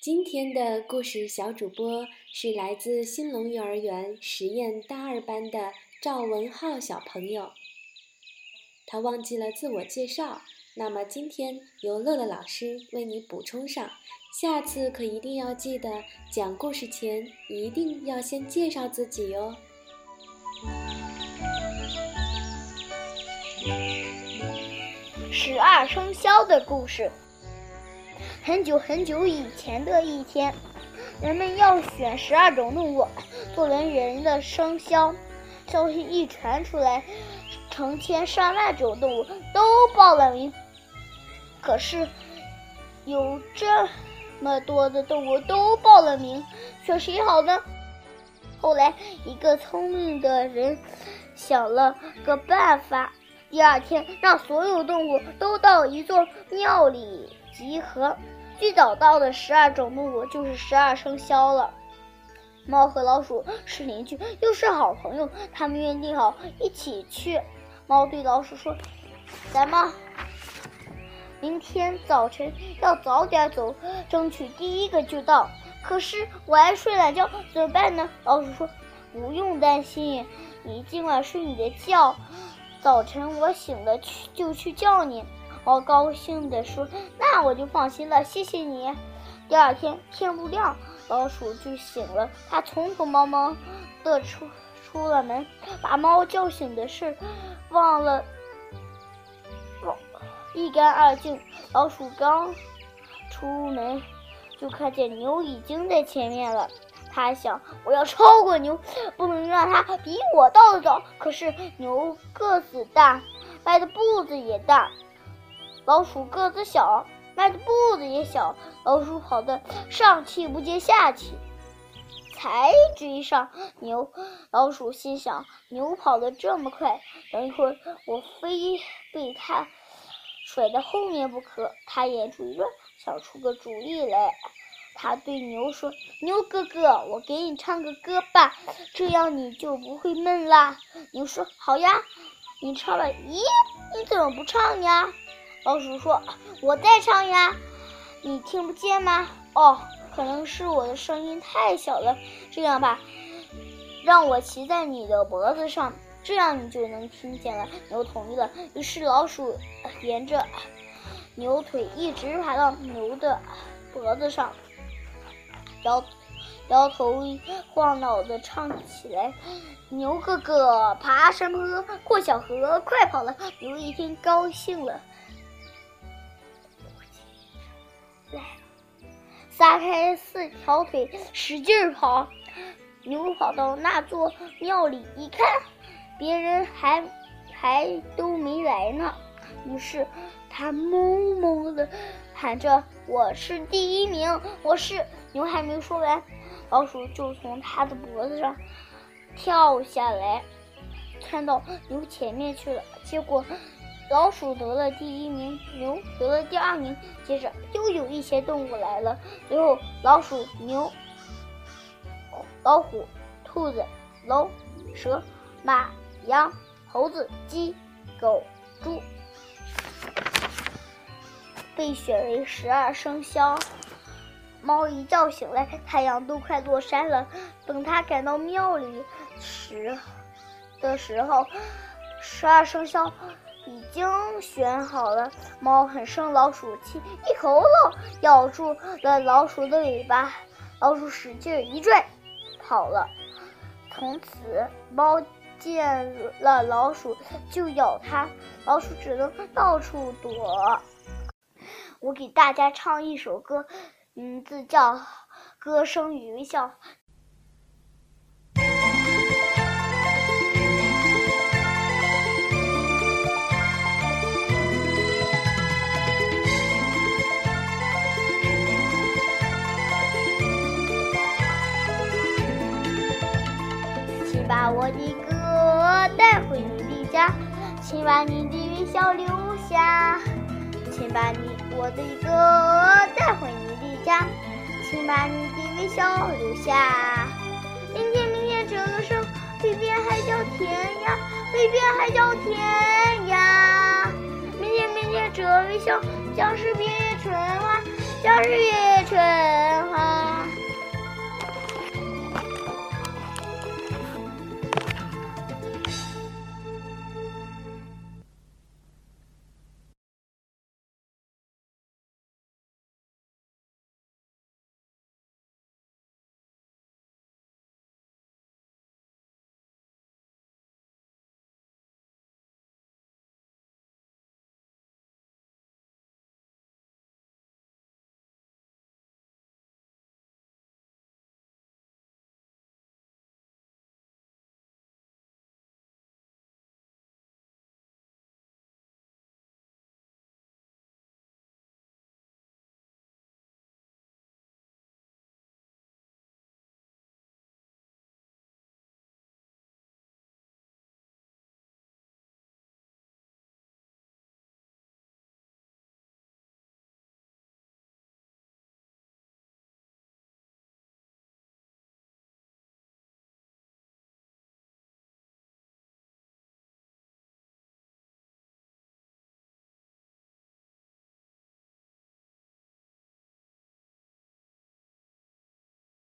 今天的故事小主播是来自兴隆幼儿园实验大二班的赵文浩小朋友。他忘记了自我介绍，那么今天由乐乐老师为你补充上。下次可一定要记得讲故事前一定要先介绍自己哟。十二生肖的故事。很久很久以前的一天，人们要选十二种动物作为人的生肖。消息一传出来，成千上万种动物都报了名。可是，有这么多的动物都报了名，选谁好呢？后来，一个聪明的人想了个办法。第二天，让所有动物都到一座庙里集合。最早到的十二种动物就是十二生肖了。猫和老鼠是邻居，又是好朋友，他们约定好一起去。猫对老鼠说：“咱们明天早晨要早点走，争取第一个就到。”可是我爱睡懒觉，怎么办呢？老鼠说：“不用担心，你今晚睡你的觉，早晨我醒了去就去叫你。”猫高兴地说：“那我就放心了，谢谢你。”第二天天不亮，老鼠就醒了。它匆匆忙忙地出出了门，把猫叫醒的事忘了忘一干二净。老鼠刚出门，就看见牛已经在前面了。他想：“我要超过牛，不能让它比我到的早。”可是牛个子大，迈的步子也大。老鼠个子小，迈的步子也小，老鼠跑得上气不接下气，才追上牛。老鼠心想：牛跑得这么快，等一会儿我非被它甩在后面不可。它眼珠一转，想出个主意来。他对牛说：“牛哥哥，我给你唱个歌吧，这样你就不会闷啦。”牛说：“好呀，你唱了。”咦，你怎么不唱呀？老鼠说：“我在唱呀，你听不见吗？哦，可能是我的声音太小了。这样吧，让我骑在你的脖子上，这样你就能听见了。”牛同意了。于是老鼠沿着牛腿一直爬到牛的脖子上，摇摇头晃脑的唱起来：“牛哥哥，爬山坡，过小河，快跑了！”牛一听高兴了。撒开四条腿，使劲跑。牛跑到那座庙里一看，别人还还都没来呢。于是他懵懵的喊着：“我是第一名，我是。”牛还没说完，老鼠就从他的脖子上跳下来，窜到牛前面去了。结果。老鼠得了第一名，牛得了第二名，接着又有一些动物来了，最后老鼠、牛、老虎、兔子、龙、蛇、马、羊、猴子、鸡、狗、猪被选为十二生肖。猫一觉醒来，太阳都快落山了。等它赶到庙里时的时候，十二生肖。已经选好了，猫很生老鼠气，一口咬咬住了老鼠的尾巴。老鼠使劲一拽，跑了。从此，猫见了老鼠就咬它，老鼠只能到处躲。我给大家唱一首歌，名字叫《歌声与微笑》。我的歌带回你的家，请把你的微笑留下。请把你我的歌带回你的家，请把你的微笑留下。明天，明天，这个声飞遍海角天涯，飞遍海角天涯。明天，明天，这微笑将是月春花，将是月夜春。